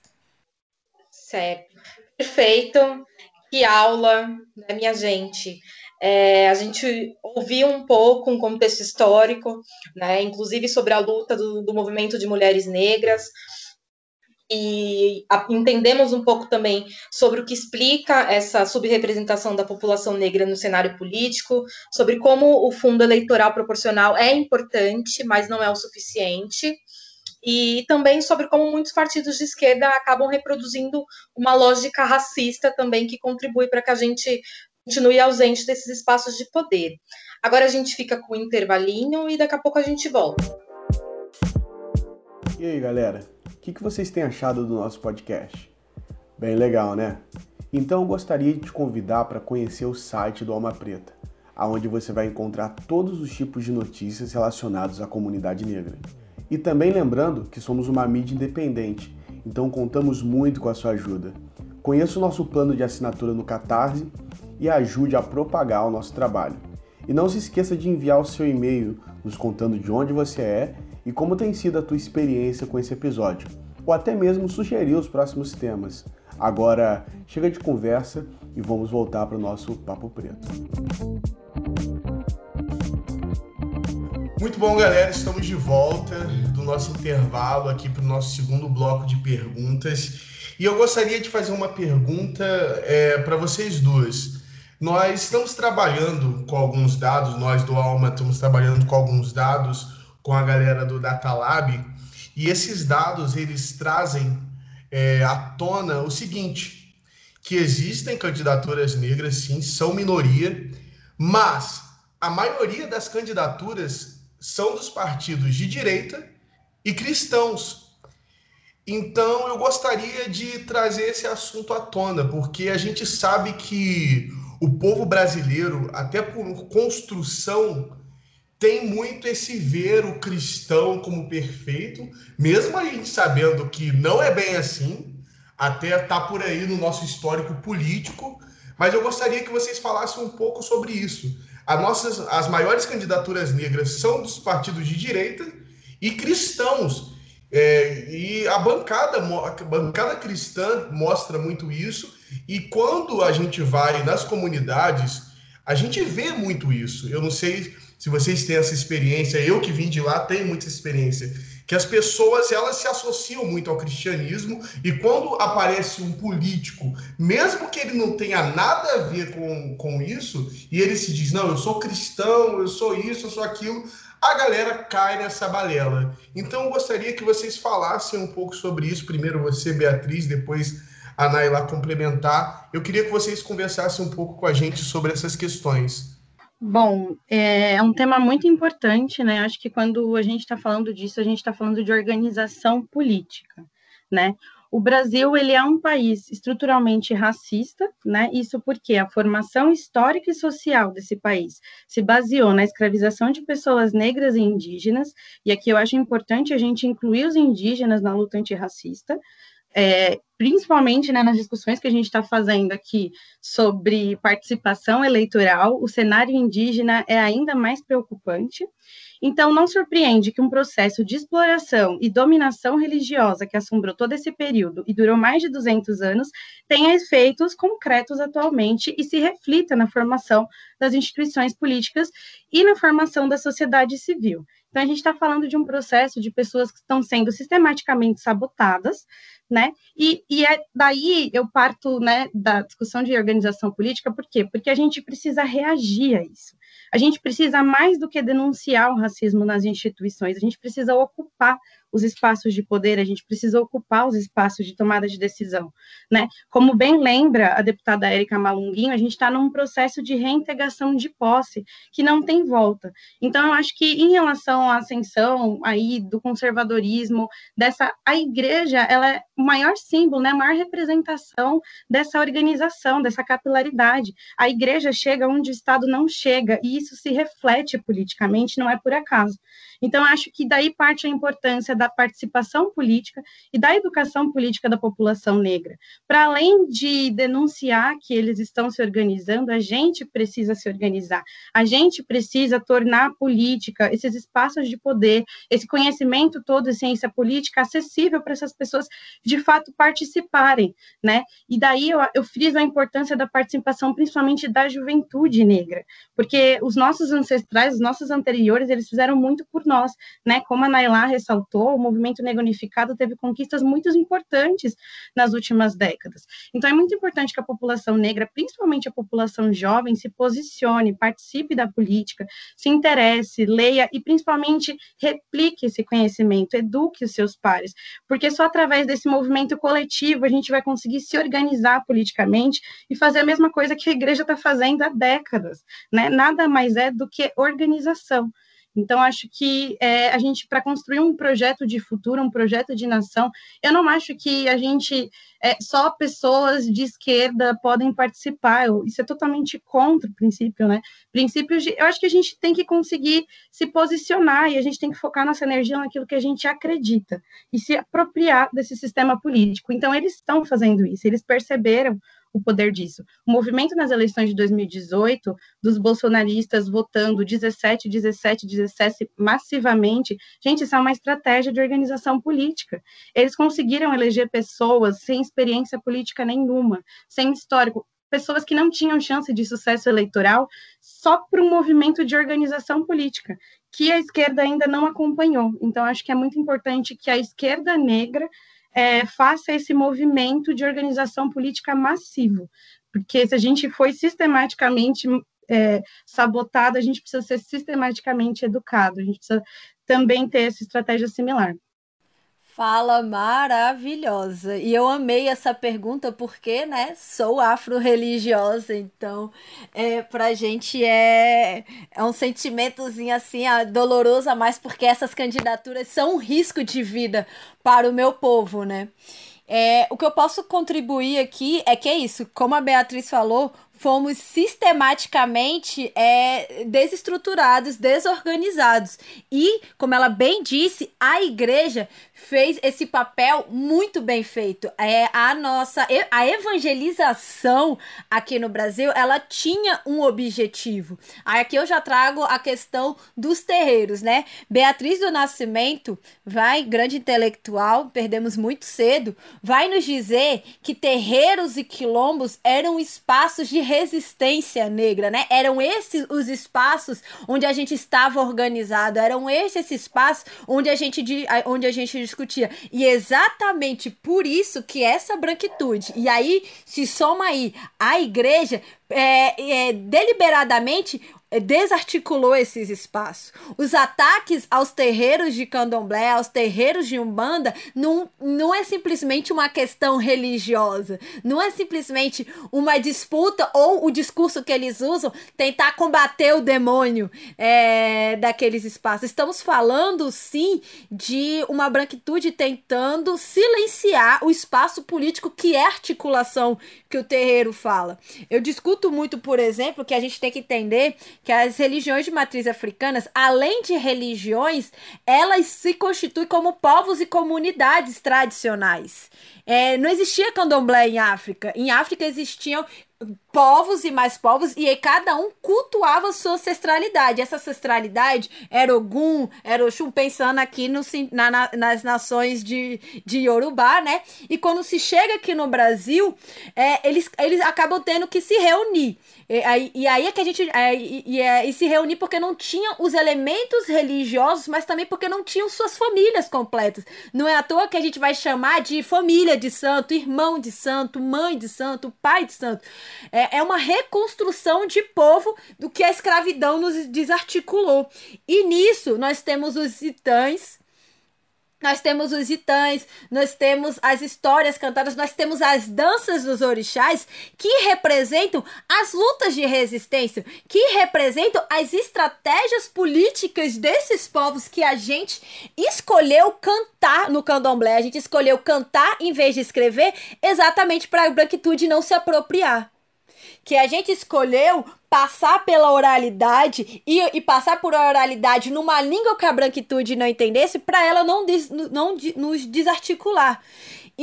Certo. Perfeito. Que aula, né, minha gente? É, a gente ouviu um pouco um contexto histórico, né, inclusive sobre a luta do, do movimento de mulheres negras, e entendemos um pouco também sobre o que explica essa subrepresentação da população negra no cenário político, sobre como o fundo eleitoral proporcional é importante, mas não é o suficiente, e também sobre como muitos partidos de esquerda acabam reproduzindo uma lógica racista também que contribui para que a gente continue ausente desses espaços de poder. Agora a gente fica com o intervalinho e daqui a pouco a gente volta. E aí, galera? O que, que vocês têm achado do nosso podcast? Bem legal, né? Então eu gostaria de te convidar para conhecer o site do Alma Preta, aonde você vai encontrar todos os tipos de notícias relacionados à comunidade negra. E também lembrando que somos uma mídia independente, então contamos muito com a sua ajuda. Conheça o nosso plano de assinatura no Catarse e ajude a propagar o nosso trabalho. E não se esqueça de enviar o seu e-mail nos contando de onde você é e como tem sido a tua experiência com esse episódio, ou até mesmo sugerir os próximos temas. Agora, chega de conversa e vamos voltar para o nosso Papo Preto. Muito bom, galera. Estamos de volta do nosso intervalo aqui para o nosso segundo bloco de perguntas. E eu gostaria de fazer uma pergunta é, para vocês duas. Nós estamos trabalhando com alguns dados, nós do Alma estamos trabalhando com alguns dados com a galera do Data Lab, e esses dados eles trazem é, à tona o seguinte: que existem candidaturas negras, sim, são minoria, mas a maioria das candidaturas são dos partidos de direita e cristãos. Então eu gostaria de trazer esse assunto à tona, porque a gente sabe que o povo brasileiro, até por construção tem muito esse ver o cristão como perfeito, mesmo a gente sabendo que não é bem assim, até tá por aí no nosso histórico político, mas eu gostaria que vocês falassem um pouco sobre isso. As nossas as maiores candidaturas negras são dos partidos de direita e cristãos. É, e a bancada, a bancada cristã mostra muito isso. E quando a gente vai nas comunidades, a gente vê muito isso. Eu não sei se vocês têm essa experiência, eu que vim de lá tenho muita experiência, que as pessoas elas se associam muito ao cristianismo e quando aparece um político, mesmo que ele não tenha nada a ver com, com isso, e ele se diz, não, eu sou cristão, eu sou isso, eu sou aquilo, a galera cai nessa balela. Então eu gostaria que vocês falassem um pouco sobre isso, primeiro você, Beatriz, depois a Naila complementar. Eu queria que vocês conversassem um pouco com a gente sobre essas questões. Bom, é, é um tema muito importante, né? Acho que quando a gente está falando disso, a gente está falando de organização política, né? O Brasil ele é um país estruturalmente racista, né? Isso porque a formação histórica e social desse país se baseou na escravização de pessoas negras e indígenas. E aqui eu acho importante a gente incluir os indígenas na luta antirracista, é, principalmente né, nas discussões que a gente está fazendo aqui sobre participação eleitoral, o cenário indígena é ainda mais preocupante. Então, não surpreende que um processo de exploração e dominação religiosa que assombrou todo esse período e durou mais de 200 anos tenha efeitos concretos atualmente e se reflita na formação das instituições políticas e na formação da sociedade civil. Então, a gente está falando de um processo de pessoas que estão sendo sistematicamente sabotadas, né? E, e é daí eu parto né, da discussão de organização política, por quê? Porque a gente precisa reagir a isso. A gente precisa mais do que denunciar o racismo nas instituições, a gente precisa ocupar os espaços de poder, a gente precisa ocupar os espaços de tomada de decisão, né? Como bem lembra a deputada Érica Malunguinho, a gente está num processo de reintegração de posse que não tem volta. Então, eu acho que em relação à ascensão aí do conservadorismo, dessa a igreja, ela é o maior símbolo, né? A maior representação dessa organização, dessa capilaridade. A igreja chega onde o Estado não chega e isso se reflete politicamente, não é por acaso. Então, acho que daí parte a importância da participação política e da educação política da população negra. Para além de denunciar que eles estão se organizando, a gente precisa se organizar, a gente precisa tornar a política, esses espaços de poder, esse conhecimento todo de ciência política acessível para essas pessoas de fato participarem, né? E daí eu, eu friso a importância da participação, principalmente da juventude negra, porque os nossos ancestrais, os nossos anteriores, eles fizeram muito por nós, né? Como a Nailá ressaltou, o movimento negro unificado teve conquistas muito importantes nas últimas décadas. Então, é muito importante que a população negra, principalmente a população jovem, se posicione, participe da política, se interesse, leia e, principalmente, replique esse conhecimento, eduque os seus pares, porque só através desse movimento coletivo a gente vai conseguir se organizar politicamente e fazer a mesma coisa que a igreja está fazendo há décadas, né? Nada mais é do que organização. Então, acho que é, a gente, para construir um projeto de futuro, um projeto de nação, eu não acho que a gente, é, só pessoas de esquerda podem participar, eu, isso é totalmente contra o princípio, né? Princípios de, eu acho que a gente tem que conseguir se posicionar e a gente tem que focar nossa energia naquilo que a gente acredita e se apropriar desse sistema político. Então, eles estão fazendo isso, eles perceberam o poder disso. O movimento nas eleições de 2018, dos bolsonaristas votando 17, 17, 17 massivamente, gente, isso é uma estratégia de organização política. Eles conseguiram eleger pessoas sem experiência política nenhuma, sem histórico, pessoas que não tinham chance de sucesso eleitoral só por um movimento de organização política, que a esquerda ainda não acompanhou. Então, acho que é muito importante que a esquerda negra é, faça esse movimento de organização política massivo, porque se a gente foi sistematicamente é, sabotado, a gente precisa ser sistematicamente educado, a gente precisa também ter essa estratégia similar. Fala maravilhosa. E eu amei essa pergunta porque, né, sou afro-religiosa, então é, pra gente é, é um sentimentozinho assim, doloroso a mais, porque essas candidaturas são um risco de vida para o meu povo, né? É, o que eu posso contribuir aqui é que é isso, como a Beatriz falou, fomos sistematicamente é, desestruturados, desorganizados. E, como ela bem disse, a igreja fez esse papel muito bem feito. É a nossa a evangelização aqui no Brasil, ela tinha um objetivo. Aqui eu já trago a questão dos terreiros, né? Beatriz do Nascimento vai, grande intelectual, perdemos muito cedo, vai nos dizer que terreiros e quilombos eram espaços de resistência negra, né? Eram esses os espaços onde a gente estava organizado, eram esses espaços onde a gente onde a gente discutia. E exatamente por isso que essa branquitude, e aí se soma aí a igreja, é, é, deliberadamente desarticulou esses espaços. Os ataques aos terreiros de candomblé, aos terreiros de umbanda, não, não é simplesmente uma questão religiosa, não é simplesmente uma disputa ou o discurso que eles usam tentar combater o demônio é, daqueles espaços. Estamos falando, sim, de uma branquitude tentando silenciar o espaço político que é a articulação que o terreiro fala. Eu discuto muito, por exemplo, que a gente tem que entender que as religiões de matriz africanas, além de religiões, elas se constituem como povos e comunidades tradicionais. É, não existia candomblé em África. Em África existiam povos e mais povos, e aí cada um cultuava sua ancestralidade. Essa ancestralidade era Ogum, era Oxum, pensando aqui no, na, na, nas nações de, de Yorubá, né? E quando se chega aqui no Brasil, é, eles, eles acabam tendo que se reunir. E aí, e aí é que a gente. É, e, e, é, e se reunir porque não tinham os elementos religiosos, mas também porque não tinham suas famílias completas. Não é à toa que a gente vai chamar de família de santo, irmão de santo, mãe de santo, pai de santo. É, é uma reconstrução de povo do que a escravidão nos desarticulou. E nisso nós temos os itãs, nós temos os itãs, nós temos as histórias cantadas, nós temos as danças dos orixás que representam as lutas de resistência, que representam as estratégias políticas desses povos que a gente escolheu cantar no candomblé. A gente escolheu cantar em vez de escrever, exatamente para a branquitude não se apropriar que a gente escolheu passar pela oralidade e, e passar por oralidade numa língua que a branquitude não entendesse para ela não, des, não nos desarticular.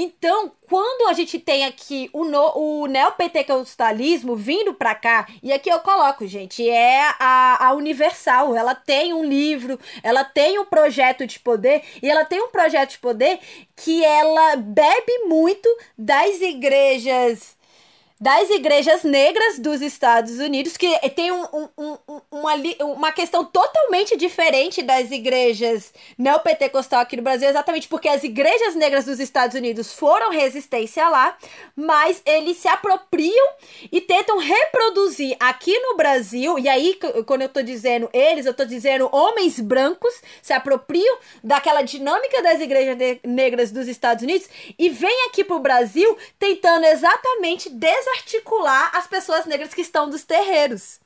Então, quando a gente tem aqui o, no, o neopentecostalismo vindo para cá, e aqui eu coloco, gente, é a, a Universal. Ela tem um livro, ela tem um projeto de poder, e ela tem um projeto de poder que ela bebe muito das igrejas das igrejas negras dos Estados Unidos, que tem um, um, um, uma, uma questão totalmente diferente das igrejas neopentecostal aqui no Brasil, exatamente porque as igrejas negras dos Estados Unidos foram resistência lá, mas eles se apropriam e tentam reproduzir aqui no Brasil, e aí, quando eu tô dizendo eles, eu tô dizendo homens brancos se apropriam daquela dinâmica das igrejas negras dos Estados Unidos e vem aqui pro Brasil tentando exatamente des desarticular as pessoas negras que estão dos terreiros.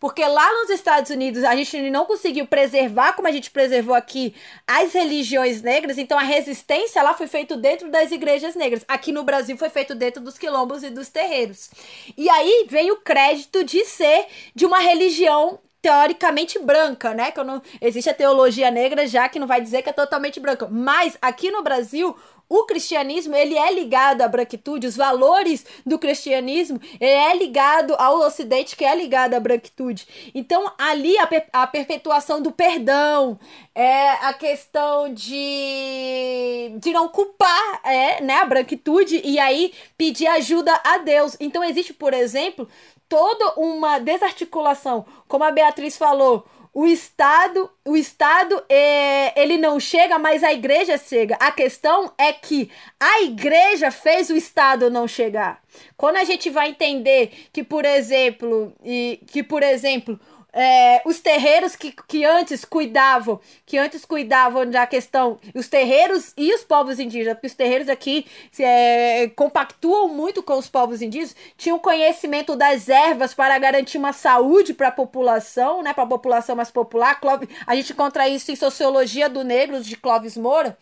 Porque lá nos Estados Unidos a gente não conseguiu preservar como a gente preservou aqui as religiões negras, então a resistência lá foi feita dentro das igrejas negras. Aqui no Brasil foi feito dentro dos quilombos e dos terreiros. E aí vem o crédito de ser de uma religião teoricamente branca, né? Que não existe a teologia negra já que não vai dizer que é totalmente branca, mas aqui no Brasil o cristianismo ele é ligado à branquitude, os valores do cristianismo é ligado ao ocidente que é ligado à branquitude. Então ali a, per a perpetuação do perdão, é a questão de, de não culpar é, né, a branquitude e aí pedir ajuda a Deus. Então existe, por exemplo, toda uma desarticulação, como a Beatriz falou, o Estado, o Estado é, ele não chega, mas a igreja chega. A questão é que a igreja fez o Estado não chegar. Quando a gente vai entender que, por exemplo, e que por exemplo, é, os terreiros que, que antes cuidavam, que antes cuidavam da questão, os terreiros e os povos indígenas, porque os terreiros aqui é, compactuam muito com os povos indígenas, tinham conhecimento das ervas para garantir uma saúde para a população, né, para a população mais popular. A gente encontra isso em Sociologia do Negro, de Clóvis Moura.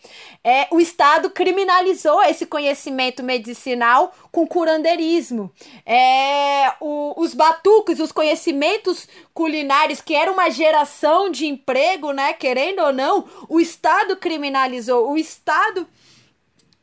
É, o Estado criminalizou esse conhecimento medicinal com curandeirismo. É, o, os batuques, os conhecimentos culinários, que era uma geração de emprego, né? Querendo ou não, o Estado criminalizou, o Estado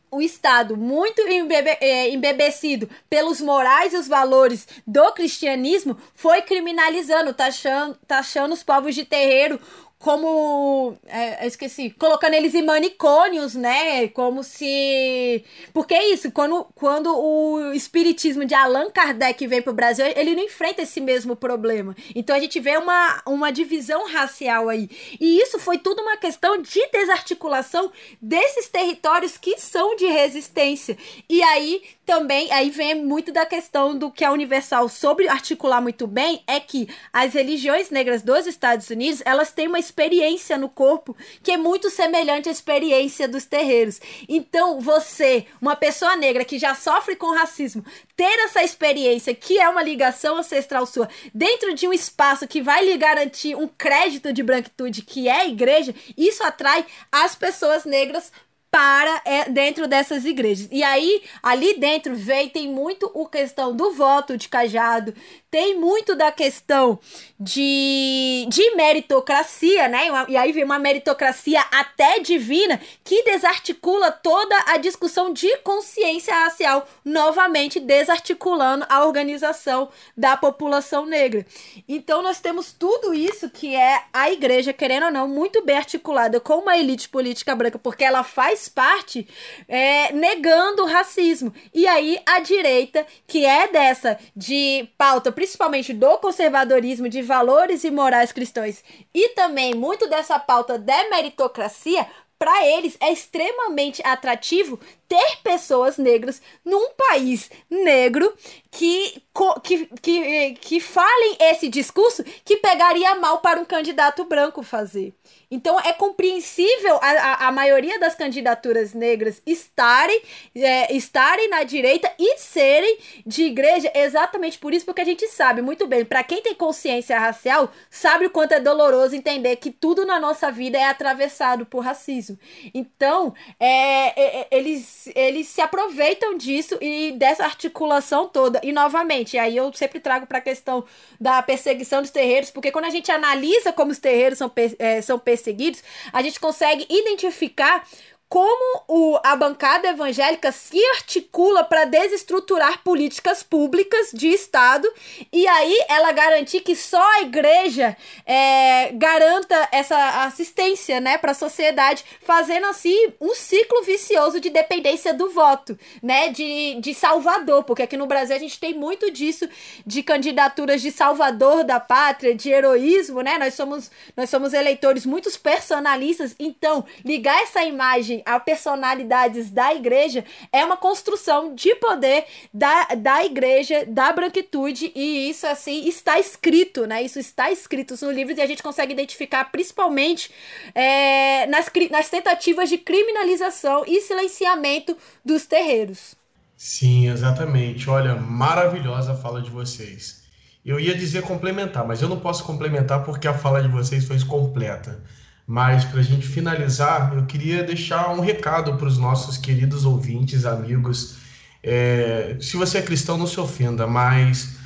o Estado muito embebe é, embebecido pelos morais e os valores do cristianismo foi criminalizando, taxando, taxando os povos de terreiro como. É, esqueci. Colocando eles em manicônios, né? Como se. Porque é isso, quando, quando o espiritismo de Allan Kardec vem para o Brasil, ele não enfrenta esse mesmo problema. Então a gente vê uma, uma divisão racial aí. E isso foi tudo uma questão de desarticulação desses territórios que são de resistência. E aí também aí vem muito da questão do que a Universal soube articular muito bem é que as religiões negras dos Estados Unidos elas têm uma experiência no corpo que é muito semelhante à experiência dos terreiros. Então você, uma pessoa negra que já sofre com racismo, ter essa experiência que é uma ligação ancestral sua dentro de um espaço que vai lhe garantir um crédito de branquitude que é a igreja, isso atrai as pessoas negras para é, dentro dessas igrejas. E aí, ali dentro, vem, tem muito o questão do voto de cajado, tem muito da questão de, de meritocracia, né? E aí vem uma meritocracia até divina que desarticula toda a discussão de consciência racial, novamente desarticulando a organização da população negra. Então nós temos tudo isso que é a igreja, querendo ou não, muito bem articulada com uma elite política branca, porque ela faz parte é, negando o racismo. E aí a direita, que é dessa de pauta principalmente do conservadorismo de valores e morais cristãos, e também muito dessa pauta da meritocracia, para eles é extremamente atrativo ter pessoas negras num país negro que, que, que, que falem esse discurso que pegaria mal para um candidato branco fazer. Então é compreensível a, a, a maioria das candidaturas negras estarem, é, estarem na direita e serem de igreja exatamente por isso, porque a gente sabe muito bem, para quem tem consciência racial, sabe o quanto é doloroso entender que tudo na nossa vida é atravessado por racismo. Então, é, é, é eles, eles se aproveitam disso e dessa articulação toda. E novamente, aí eu sempre trago para a questão da perseguição dos terreiros, porque quando a gente analisa como os terreiros são, é, são perseguidos, a gente consegue identificar como o, a bancada evangélica se articula para desestruturar políticas públicas de Estado e aí ela garantir que só a igreja é, garanta essa assistência né, para a sociedade, fazendo assim um ciclo vicioso de dependência do voto, né, de, de salvador, porque aqui no Brasil a gente tem muito disso de candidaturas de salvador da pátria, de heroísmo, né? Nós somos, nós somos eleitores muito personalistas, então ligar essa imagem a personalidades da igreja é uma construção de poder da, da igreja, da branquitude, e isso, assim, está escrito, né? Isso está escrito no livros e a gente consegue identificar principalmente é, nas, nas tentativas de criminalização e silenciamento dos terreiros. Sim, exatamente. Olha, maravilhosa a fala de vocês. Eu ia dizer complementar, mas eu não posso complementar porque a fala de vocês foi completa. Mas para a gente finalizar, eu queria deixar um recado para os nossos queridos ouvintes, amigos. É, se você é cristão, não se ofenda, mas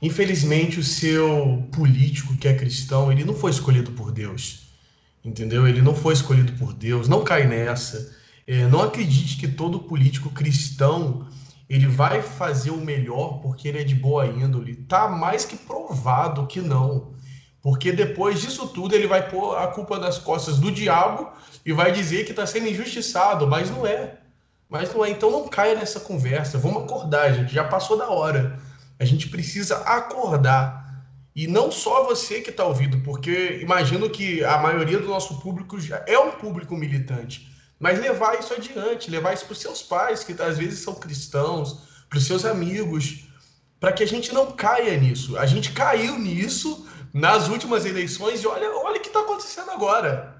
infelizmente o seu político que é cristão, ele não foi escolhido por Deus, entendeu? Ele não foi escolhido por Deus. Não cai nessa. É, não acredite que todo político cristão ele vai fazer o melhor porque ele é de boa índole. Tá mais que provado que não. Porque depois disso tudo ele vai pôr a culpa das costas do diabo e vai dizer que está sendo injustiçado, mas não é. Mas não é. Então não caia nessa conversa. Vamos acordar, gente. Já passou da hora. A gente precisa acordar. E não só você que está ouvindo, porque imagino que a maioria do nosso público já é um público militante. Mas levar isso adiante, levar isso para os seus pais, que às vezes são cristãos, para os seus amigos, para que a gente não caia nisso. A gente caiu nisso nas últimas eleições e olha, olha o que está acontecendo agora.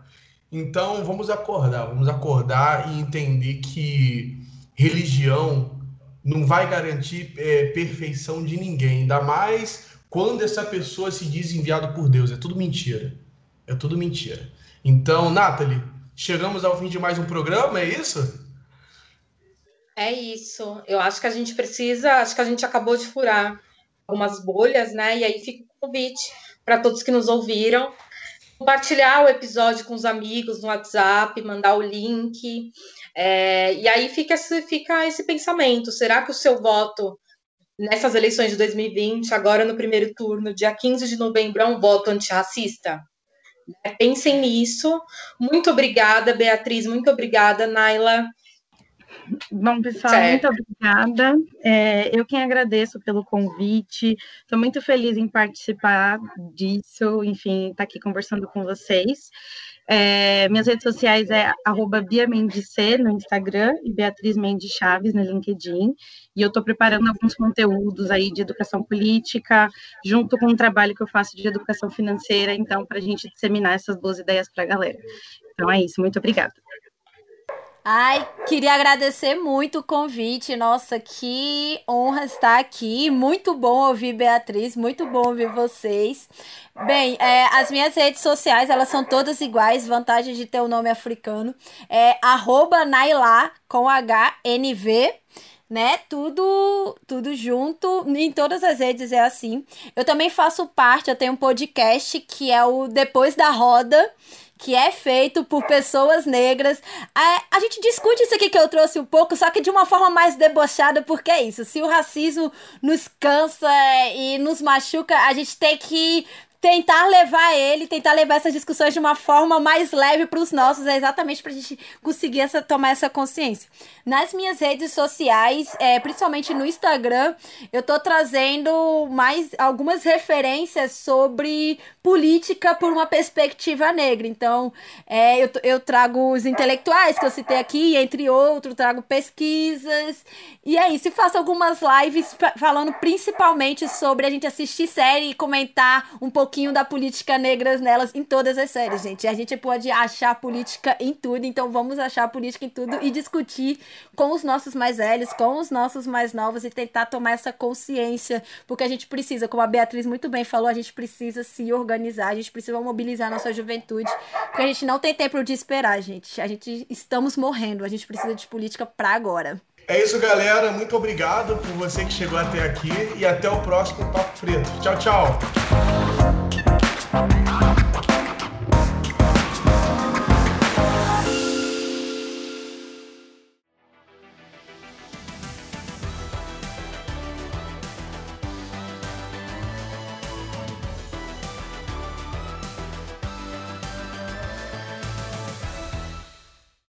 Então vamos acordar, vamos acordar e entender que religião não vai garantir é, perfeição de ninguém, ainda mais quando essa pessoa se diz enviado por Deus. É tudo mentira. É tudo mentira. Então, Nathalie, chegamos ao fim de mais um programa, é isso? É isso. Eu acho que a gente precisa, acho que a gente acabou de furar algumas bolhas, né? E aí fica o convite para todos que nos ouviram. Compartilhar o episódio com os amigos no WhatsApp, mandar o link. É, e aí fica esse, fica esse pensamento: será que o seu voto nessas eleições de 2020, agora no primeiro turno, dia 15 de novembro, é um voto antirracista? É, pensem nisso. Muito obrigada, Beatriz. Muito obrigada, Naila. Bom, pessoal, certo. muito obrigada. É, eu quem agradeço pelo convite. Estou muito feliz em participar disso, enfim, estar tá aqui conversando com vocês. É, minhas redes sociais é arroba Bia no Instagram e Beatriz Mendes Chaves no LinkedIn. E eu estou preparando alguns conteúdos aí de educação política, junto com o trabalho que eu faço de educação financeira, então, para a gente disseminar essas boas ideias para a galera. Então é isso, muito obrigada. Ai, queria agradecer muito o convite. Nossa, que honra estar aqui. Muito bom ouvir Beatriz, muito bom ouvir vocês. Bem, é, as minhas redes sociais, elas são todas iguais, vantagem de ter o um nome africano. É arroba Nailá, com H-N-V né? Tudo, tudo junto. Em todas as redes é assim. Eu também faço parte, eu tenho um podcast que é o Depois da Roda, que é feito por pessoas negras. A, a gente discute isso aqui que eu trouxe um pouco, só que de uma forma mais debochada, porque é isso. Se o racismo nos cansa e nos machuca, a gente tem que tentar levar ele, tentar levar essas discussões de uma forma mais leve para os nossos, é exatamente para a gente conseguir essa, tomar essa consciência. Nas minhas redes sociais, é, principalmente no Instagram, eu tô trazendo mais algumas referências sobre política por uma perspectiva negra. Então, é, eu, eu trago os intelectuais que eu citei aqui, entre outros, trago pesquisas. E é isso. E faço algumas lives falando principalmente sobre a gente assistir série e comentar um pouquinho da política negra nelas em todas as séries, gente. A gente pode achar política em tudo, então vamos achar política em tudo e discutir com os nossos mais velhos, com os nossos mais novos e tentar tomar essa consciência, porque a gente precisa, como a Beatriz muito bem falou, a gente precisa se organizar organizar, a gente precisa mobilizar a nossa juventude, porque a gente não tem tempo de esperar, gente. A gente estamos morrendo, a gente precisa de política para agora. É isso, galera. Muito obrigado por você que chegou até aqui e até o próximo Papo Preto. Tchau, tchau.